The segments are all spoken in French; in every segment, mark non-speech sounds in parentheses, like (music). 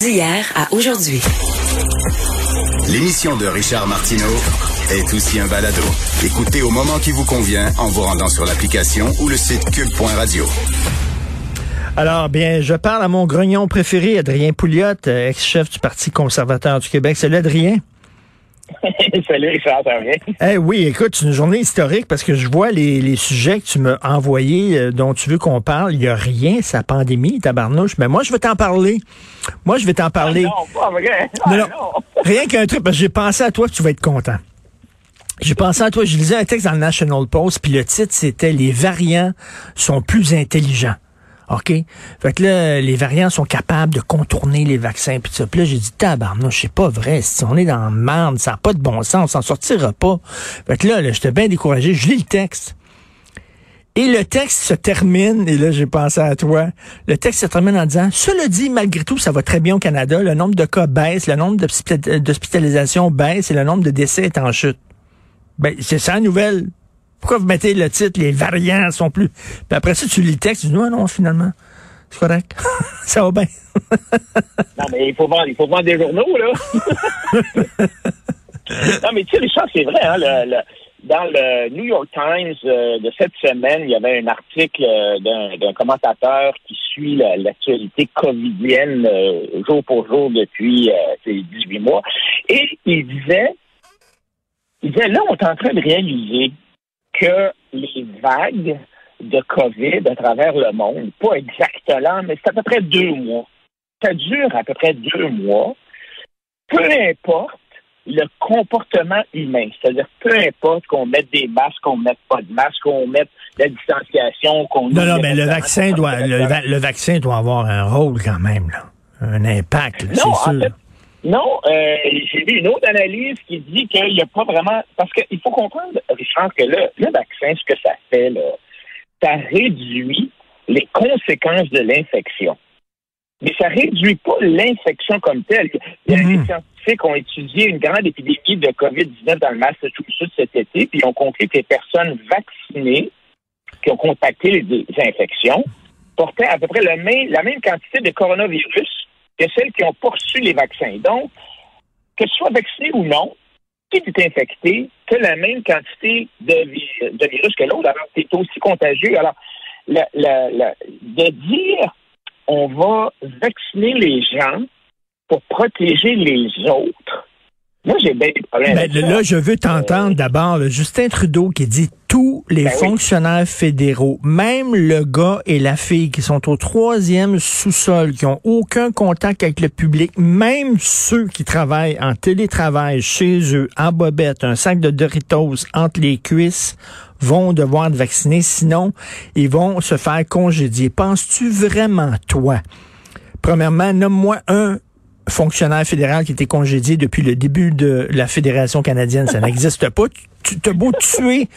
D'hier à aujourd'hui. L'émission de Richard Martineau est aussi un balado. Écoutez au moment qui vous convient en vous rendant sur l'application ou le site cube.radio. Alors, bien, je parle à mon grognon préféré, Adrien Pouliot, ex-chef du Parti conservateur du Québec. Salut, Adrien. (laughs) Salut Richard, ça va Eh oui, écoute, c'est une journée historique parce que je vois les, sujets que tu m'as envoyés euh, dont tu veux qu'on parle. Il n'y a rien, sa pandémie, tabarnouche. Mais moi, je vais t'en parler. Moi, je vais t'en parler. Ah non, pas vrai. Ah non, non. (laughs) Rien qu'un truc, parce que j'ai pensé à toi tu vas être content. J'ai pensé à toi, je lisais un texte dans le National Post, puis le titre, c'était Les variants sont plus intelligents. OK? Fait que là, les variants sont capables de contourner les vaccins. Puis ça. Puis là, j'ai dit, tabarnouche, c'est pas vrai. Si on est dans le merde, ça n'a pas de bon sens, on s'en sortira pas. Fait que là, là j'étais bien découragé. Je lis le texte. Et le texte se termine, et là j'ai pensé à toi, le texte se termine en disant, cela dit, malgré tout, ça va très bien au Canada, le nombre de cas baisse, le nombre d'hospitalisations baisse et le nombre de décès est en chute. Ben, c'est ça la nouvelle. Pourquoi vous mettez le titre, les variants sont plus... Puis après ça, tu lis le texte, tu dis, non, non, finalement, c'est correct. (laughs) ça va bien. non, mais il faut vendre, il faut vendre des journaux, là. (laughs) non, mais tu sais, Richard, c'est vrai, hein, le, dans le New York Times euh, de cette semaine, il y avait un article euh, d'un commentateur qui suit l'actualité covidienne euh, jour pour jour depuis ces 18 mois. Et il disait, il disait, là, on est en train de réaliser que les vagues de COVID à travers le monde, pas exactement, mais c'est à peu près deux mois. Ça dure à peu près deux mois. Peu importe le comportement humain, c'est-à-dire peu importe qu'on mette des masques, qu'on mette pas de masques, qu'on mette la distanciation, qu'on... Non, non, mais le vaccin, doit, le, vaccin doit avoir un rôle quand même, là. un impact, c'est sûr. Non, euh, j'ai vu une autre analyse qui dit qu'il n'y a pas vraiment... Parce qu'il faut comprendre, Richard, que le, le vaccin, ce que ça fait, là, ça réduit les conséquences de l'infection. Mais ça réduit pas l'infection comme telle. Il y a des mhm. scientifiques qui ont étudié une grande épidémie de COVID-19 dans le Massachusetts cet été, puis ils ont conclu que les personnes vaccinées qui ont contacté les, infections portaient à peu près le même, la même quantité de coronavirus que celles qui ont poursuivi les vaccins. Donc, que tu sois vacciné ou non, si tu es infecté, tu as la même quantité de, virus que l'autre, alors tu es aussi contagieux. Alors, de dire on va vacciner les gens pour protéger les autres, moi, j'ai bien des problèmes. Ben, là, je veux t'entendre d'abord Justin Trudeau qui dit tous les ben fonctionnaires fédéraux, même le gars et la fille qui sont au troisième sous-sol, qui ont aucun contact avec le public, même ceux qui travaillent en télétravail chez eux, en bobette, un sac de Doritos entre les cuisses, vont devoir être vaccinés, sinon ils vont se faire congédier. Penses-tu vraiment, toi, premièrement, nomme-moi un fonctionnaire fédéral qui était congédié depuis le début de la Fédération canadienne. Ça (laughs) n'existe pas. Tu t'as beau tuer,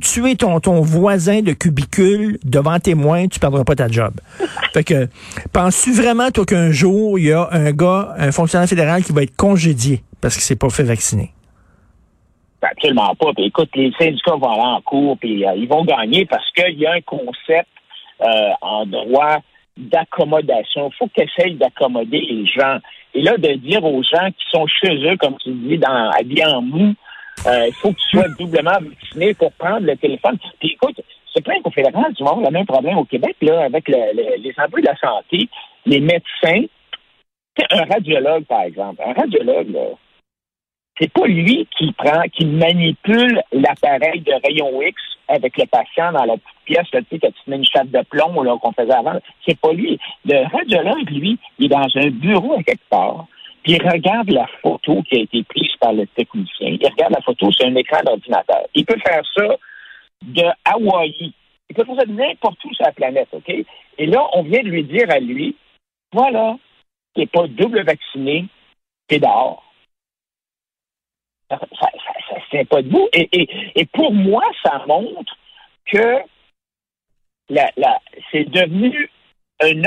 tuer ton, ton voisin de cubicule devant témoin, tu perdras pas ta job. Fait que, penses-tu vraiment, toi, qu'un jour, il y a un gars, un fonctionnaire fédéral qui va être congédié parce qu'il s'est pas fait vacciner? Absolument pas. Puis écoute, les syndicats vont aller en cours, puis euh, ils vont gagner parce qu'il y a un concept euh, en droit d'accommodation. Il faut qu'ils essayent d'accommoder les gens. Et là, de dire aux gens qui sont chez eux, comme tu dis, dans, habillés en mou, euh, il faut que tu sois doublement vacciné pour prendre le téléphone. Puis écoute, c'est plein qu'au fédéral, tu vas avoir le même problème au Québec, là, avec les emplois de la santé, les médecins. Un radiologue, par exemple. Un radiologue, là, c'est pas lui qui prend, qui manipule l'appareil de rayon X avec le patient dans la petite pièce, là, tu sais, que tu mets une chape de plomb qu'on faisait avant. C'est pas lui. Le radiologue, lui, il est dans un bureau à quelque part, puis il regarde la photo qui a été prise par le technicien. Il regarde la photo sur un écran d'ordinateur. Il peut faire ça de Hawaï. Il peut faire ça de n'importe où sur la planète, OK? Et là, on vient de lui dire à lui, voilà, t'es pas double vacciné, t'es dehors ça, ça, ça, tient pas debout. Et, et, et pour moi, ça montre que la, la, c'est devenu un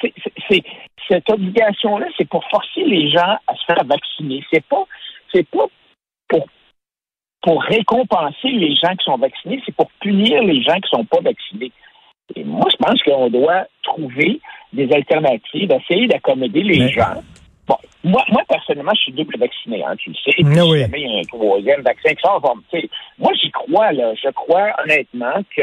c'est, cette obligation-là, c'est pour forcer les gens à se faire vacciner. C'est pas, c'est pas pour, pour récompenser les gens qui sont vaccinés, c'est pour punir les gens qui sont pas vaccinés. Et moi, je pense qu'on doit trouver des alternatives, essayer d'accommoder les gens Bon, moi, moi, personnellement, je suis double vacciné, hein, tu le sais. Ah oui. jamais il y a un troisième vaccin qui sort. Bon, tu sais, moi, j'y crois, là. Je crois honnêtement que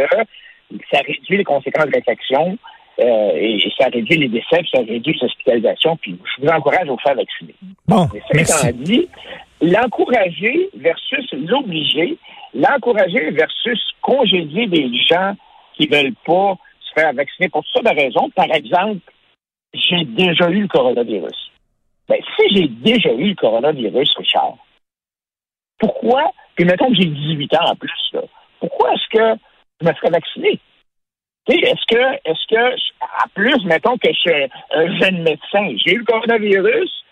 ça réduit les conséquences de l'infection. Euh, et, ça réduit les décès, puis ça réduit les hospitalisations, puis je vous encourage à vous faire vacciner. Bon, Mais étant dit, l'encourager versus l'obliger, l'encourager versus congédier des gens qui veulent pas se faire vacciner pour toutes sortes de raisons. Par exemple, j'ai déjà eu le coronavirus. Ben, si j'ai déjà eu le coronavirus, Richard, pourquoi, puis mettons que j'ai 18 ans en plus, là, pourquoi est-ce que je me ferais vacciner? Est-ce que, est-ce que, en plus, mettons que je suis un jeune médecin, j'ai eu le coronavirus,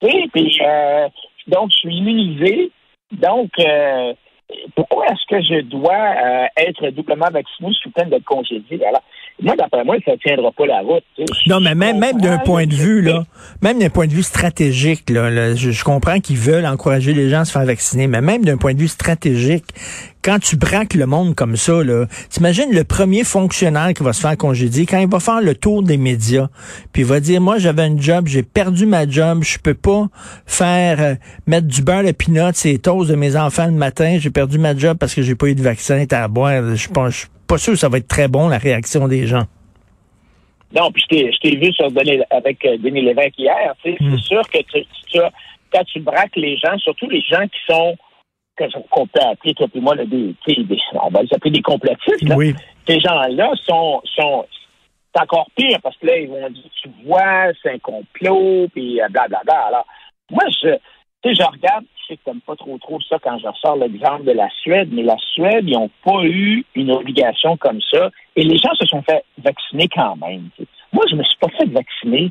puis euh, donc je suis immunisé, donc euh, pourquoi est-ce que je dois euh, être doublement vacciné sous peine d'être congédié? Alors, moi, d'après moi, ça ne tiendra pas la route. tu sais. Non, mais même, même d'un point de vue, là, même d'un point de vue stratégique, là, là, je, je comprends qu'ils veulent encourager les gens à se faire vacciner, mais même d'un point de vue stratégique, quand tu braques le monde comme ça, là, t'imagines le premier fonctionnaire qui va se faire congédier, quand il va faire le tour des médias, puis il va dire, moi, j'avais un job, j'ai perdu ma job, je peux pas faire, euh, mettre du beurre de pinot, c'est toast de mes enfants le matin, j'ai perdu ma job parce que j'ai pas eu de vaccin, t'as à boire, je suis pas, sûr que ça va être très bon, la réaction des gens. Non, puis je t'ai- vu sur Denis, avec euh, Denis Lévesque hier. tu sais, Mm. C'est sûr que tu, tu as- quand tu braques les gens, surtout les gens qui sont qu'on peut appeler, toi et moi, là, des, des- on va les appeler des complotistes. là. Oui. Ces gens-là sont, sont c'est encore pire parce que là, ils vont dire, tu vois, c'est un complot, puis blablabla. Alors, moi, je, tu sais, je regarde, je sais que t'aimes pas trop trop ça quand je ressors l'exemple de la Suède, mais la Suède, ils n'ont pas eu une obligation comme ça, et les gens se sont fait vacciner quand même. Moi, je me suis pas fait vacciner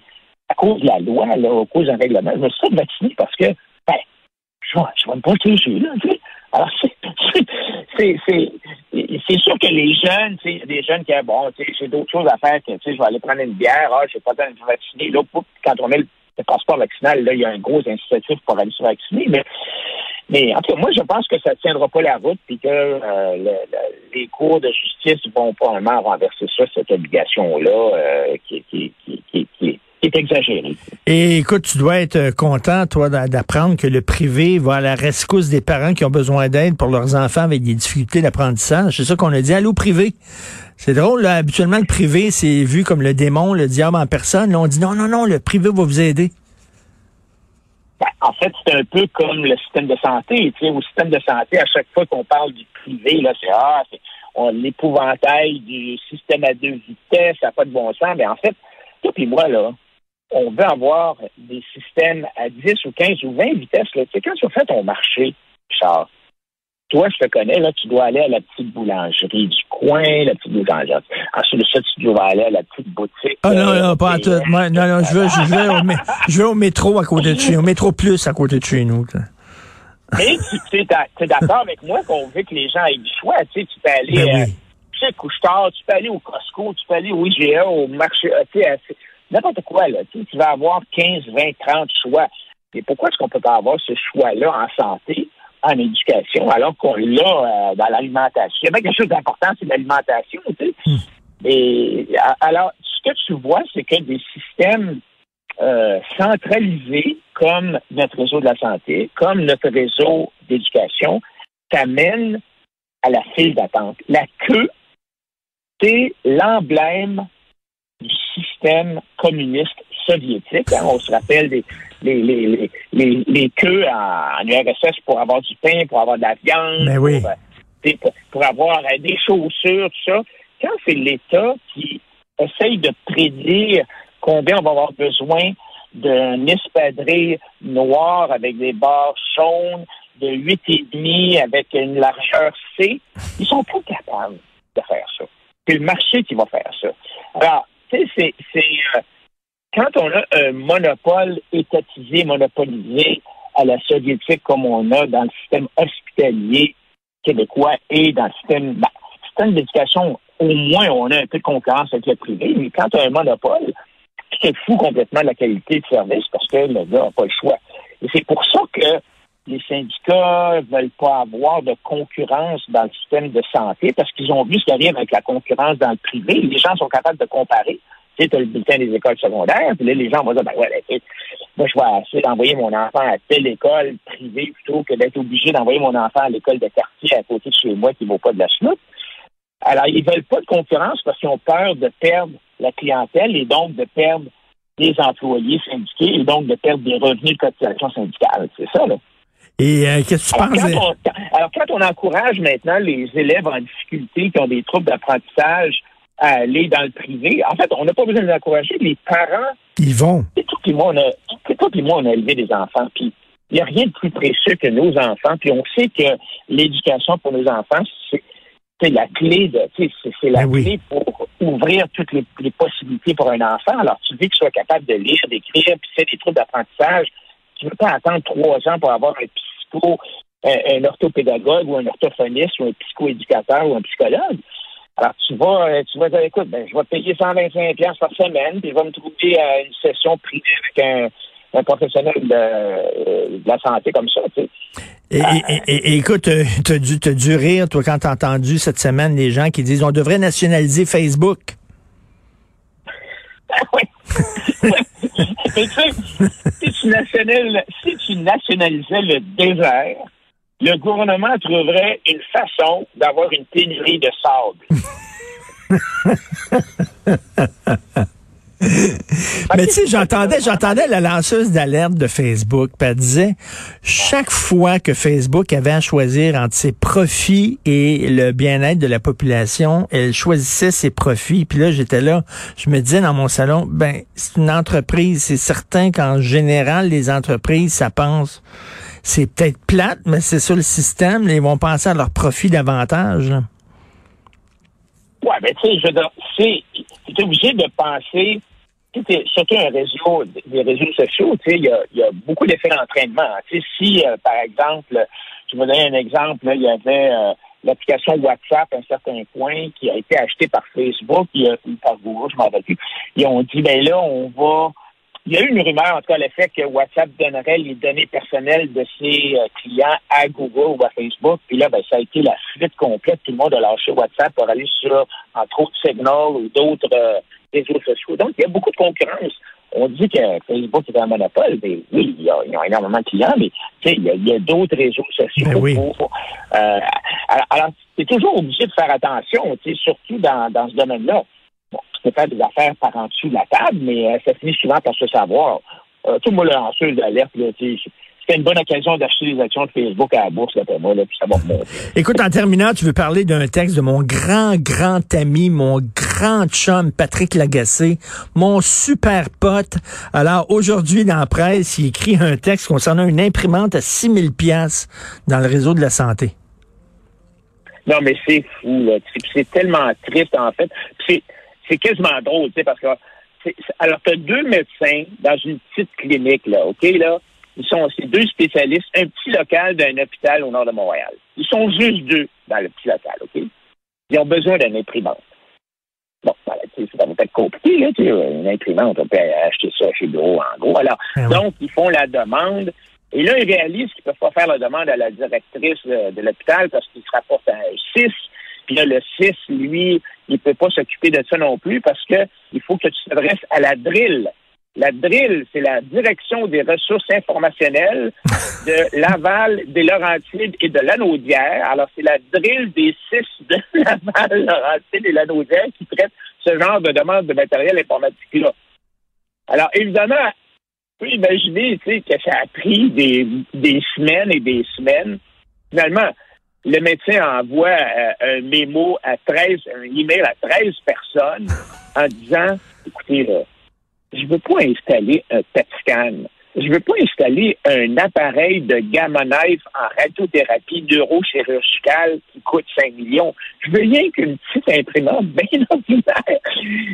à cause de la loi, à cause d'un règlement. Je me suis fait vacciner parce que, ben, je je vais me protéger, là, tu sais. Alors, c'est, sûr que les jeunes, il y des jeunes qui, bon, tu sais, j'ai d'autres choses à faire que, je vais aller prendre une bière, ah, j'ai pas temps de me vacciner. Là, quand on met le, le passeport vaccinal, là, il y a un gros incitatif pour aller se vacciner. Mais, mais en tout cas, moi, je pense que ça ne tiendra pas la route puis que euh, le- le- les cours de justice vont probablement renverser ça, cette obligation-là, euh, qui, qui, exagérée. Et écoute, tu dois être euh, content, toi, d'a- d'apprendre que le privé va à la rescousse des parents qui ont besoin d'aide pour leurs enfants avec des difficultés d'apprentissage. C'est ça qu'on a dit, allô privé. C'est drôle, là, habituellement, le privé, c'est vu comme le démon, le diable en personne. Là, on dit non, non, non, le privé va vous aider. Ben, en fait, c'est un peu comme le système de santé. Tu sais, au système de santé, à chaque fois qu'on parle du privé, là, c'est ah, l'épouvantail du système à deux vitesses, ça n'a pas de bon sens. Mais en fait, toi et moi, là, on veut avoir des systèmes à 10 ou 15 ou 20 vitesses. Là. Tu sais, quand tu fais ton marché, Charles, toi, je te connais, là, tu dois aller à la petite boulangerie du coin, la petite boulangerie. Ensuite de ça, tu dois aller à la petite boutique. Ah non, euh, non, pas à tout. Moi, non, non, je veux, je veux, au, je veux au métro à côté de chez nous, au métro plus à côté de chez nous. Mais tu es d'accord avec moi qu'on veut que les gens aient du choix. Tu sais, tu peux aller Ben oui. euh, Couche-Tard, tu peux aller au Costco, tu peux aller au IGA, au marché, euh, tu sais, n'importe quoi. Là, tu tu vas avoir 15, 20, 30 choix. Mais pourquoi est-ce qu'on peut pas avoir ce choix-là en santé, en éducation, alors qu'on l'a euh, dans l'alimentation? Il y a bien quelque chose d'important, c'est l'alimentation. Tu sais. Hmm. Et, a- alors, ce que tu vois, c'est que des systèmes euh, centralisés comme notre réseau de la santé, comme notre réseau d'éducation, t'amènent à la file d'attente. La queue, c'est l'emblème du système communiste soviétique. hein. On se rappelle des, les, les, les, les, les queues en, en URSS pour avoir du pain, pour avoir de la viande, Ben oui. pour, euh, pour, avoir euh, des chaussures, tout ça. Quand c'est l'État qui essaye de prédire combien on va avoir besoin d'un espadrille noir avec des barres jaunes, de 8,5 avec une largeur C, ils sont pas capables de faire ça. C'est le marché qui va faire ça. Alors, c'est, euh, quand on a un monopole étatisé, monopolisé à la soviétique comme on a dans le système hospitalier québécois et dans le système, ben, système d'éducation, au moins on a un peu de concurrence avec le privé, mais quand tu as un monopole, tu te fous complètement de la qualité de service parce que le gars n'a pas le choix. Et c'est pour ça que les syndicats veulent pas avoir de concurrence dans le système de santé parce qu'ils ont vu ce qui arrive avec la concurrence dans le privé. Les gens sont capables de comparer. tu sais, as le bulletin des écoles secondaires, puis là, les gens vont dire, ben ouais, ben, moi, je vais essayer d'envoyer mon enfant à telle école privée plutôt que d'être obligé d'envoyer mon enfant à l'école de quartier à côté de chez moi qui ne vaut pas de la chenoute. Alors, ils veulent pas de concurrence parce qu'ils ont peur de perdre la clientèle et donc de perdre les employés syndiqués et donc de perdre des revenus de cotisation syndicale. C'est ça, là. Et euh, qu'est-ce que tu alors, penses? Quand on, alors, quand on encourage maintenant les élèves en difficulté qui ont des troubles d'apprentissage à aller dans le privé, en fait, on n'a pas besoin de les encourager. Les parents. Ils vont. C'est tout, puis moi, on a, tout, puis moi, on a élevé des enfants. Puis il n'y a rien de plus précieux que nos enfants. Puis on sait que l'éducation pour nos enfants, c'est c'est la clé de, c'est la Ben oui. clé pour ouvrir toutes les, les possibilités pour un enfant. Alors, tu veux qu'il soit capable de lire, d'écrire, puis c'est des trucs d'apprentissage. Tu ne veux pas attendre trois ans pour avoir un psycho, un, un orthopédagogue ou un orthophoniste ou un psychoéducateur ou un psychologue. Alors, tu vas, euh, tu vas dire, écoute, ben, je vais payer 125 pièces par semaine, puis je vais me trouver à une session privée avec un, un professionnel de, euh, de la santé comme ça, tu sais. Et, et- et- et écoute, euh, t'as dû, t'as dû rire, toi, quand t'as entendu cette semaine les gens qui disent on devrait nationaliser Facebook. (laughs) oui. (laughs) Sais, si tu, si tu nationalisais le désert, le gouvernement trouverait une façon d'avoir une pénurie de sable. (laughs) (laughs) Mais tu sais, j'entendais, j'entendais la lanceuse d'alerte de Facebook, puis elle disait, chaque fois que Facebook avait à choisir entre ses profits et le bien-être de la population, elle choisissait ses profits. Puis là, j'étais là, je me disais dans mon salon, ben, c'est une entreprise, c'est certain qu'en général, les entreprises, ça pense, c'est peut-être plate, mais c'est ça le système, ils vont penser à leur profit davantage. là. Ouais, mais tu sais, je veux dire, c'est, obligé de penser, surtout un réseau, des réseaux sociaux, il y a, y a beaucoup d'effets d'entraînement. Si, euh, par exemple, je vais donner un exemple, il y avait euh, l'application WhatsApp à un certain point qui a été achetée par Facebook il a- par Google, je m'en rappelle plus. Ils ont dit, ben là, on va il y a eu une rumeur, en tout cas, le fait que WhatsApp donnerait les données personnelles de ses euh, clients à Google ou à Facebook. Puis là, ben, ça a été la fuite complète. Tout le monde a lâché WhatsApp pour aller sur, entre autres, Signal ou d'autres euh, réseaux sociaux. Donc, il y a beaucoup de concurrence. On dit que Facebook est un monopole, mais oui, il y a- ils ont énormément de clients, mais tu sais, il y a, d'autres réseaux sociaux Ben oui. pour. euh, alors, alors, c'est toujours obligé de faire attention, tu sais, surtout dans, dans ce domaine-là. Faire des affaires par en dessous de la table, mais euh, ça finit souvent par se savoir. Tout le lanceuse d'alerte, là, tu sais, c'était une bonne occasion d'acheter les actions de Facebook à la bourse, là, pour moi, là, puis ça va remonter. Écoute, en terminant, tu veux parler d'un texte de mon grand, grand ami, mon grand chum, Patrick Lagacé, mon super pote. Alors, aujourd'hui, dans la presse, il écrit un texte concernant une imprimante à 6000 pièces dans le réseau de la santé. Non, mais c'est fou, là. C'est- C'est tellement triste, en fait. Puis C'est c'est quasiment drôle, tu sais, parce que. Alors, tu as deux médecins dans une petite clinique, là, OK, là? Ils sont ces deux spécialistes, un petit local d'un hôpital au nord de Montréal. Ils sont juste deux dans le petit local, OK? Ils ont besoin d'une imprimante. Bon, voilà, tu sais, ça va peut-être compliqué, là, tu sais, une imprimante, on peut acheter ça chez Bureau, en gros. Alors, Ah oui. donc, ils font la demande. Et là, ils réalisent qu'ils ne peuvent pas faire la demande à la directrice de, de l'hôpital parce qu'il se rapporte à un 6. Puis là, le 6, lui, il ne peut pas s'occuper de ça non plus parce que il faut que tu t'adresses à la DRIL. La DRIL, c'est la Direction des ressources informationnelles (laughs) de Laval, des Laurentides et de Lanaudière. Alors, c'est la DRIL des six de (laughs) Laval, Laurentides et Lanaudière qui traite ce genre de demande de matériel informatique-là. Alors, évidemment, tu peux imaginer tu sais, que ça a pris des, des semaines et des semaines. Finalement, le médecin envoie euh, un mémo à 13, un email à 13 personnes (laughs) en disant Écoutez, là, je veux pas installer un PET scan. Je veux pas installer un appareil de gamma knife en radiothérapie neurochirurgicale qui coûte 5 millions. Je veux rien qu'une petite imprimante bien ordinaire.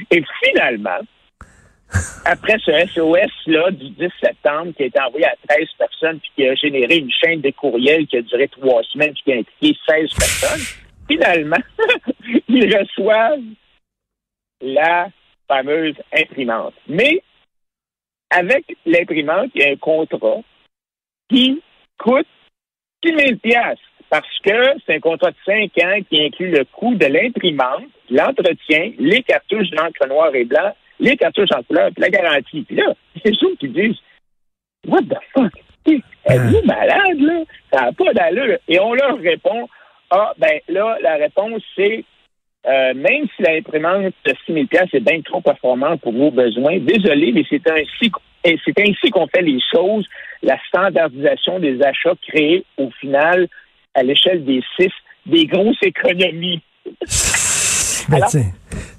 Et finalement, après ce SOS-là du 10 septembre qui a été envoyé à 13 personnes puis qui a généré une chaîne de courriels qui a duré trois semaines puis qui a impliqué 16 personnes, finalement, (laughs) ils reçoivent la fameuse imprimante. Mais avec l'imprimante, il y a un contrat qui coûte 6 000 piastres parce que c'est un contrat de 5 ans qui inclut le coût de l'imprimante, l'entretien, les cartouches d'encre noir et blanc les cartouches en couleur, puis la garantie. Puis là, c'est sûr qui disent What the fuck? Êtes-vous Ah. malade, là? Ça n'a pas d'allure. Et on leur répond Ah, ben là, la réponse, c'est euh, même si l'imprimante de 6 000 est bien trop performante pour vos besoins, désolé, mais c'est ainsi, c'est ainsi qu'on fait les choses. La standardisation des achats crée au final, à l'échelle des six, des grosses économies. Ben, Alors?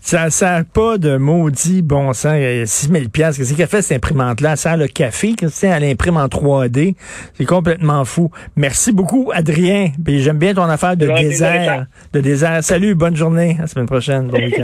Ça sert pas de maudit bon sens. Il y a 6 000 Qu'est-ce qu'elle fait, cette imprimante-là? Elle sert le café. Qu'est-ce que Elle imprime en 3D. C'est complètement fou. Merci beaucoup, Adrien. Puis j'aime bien ton affaire de c'est désert. De désert. Salut, bonne journée. À la semaine prochaine. Bon week-end. (laughs)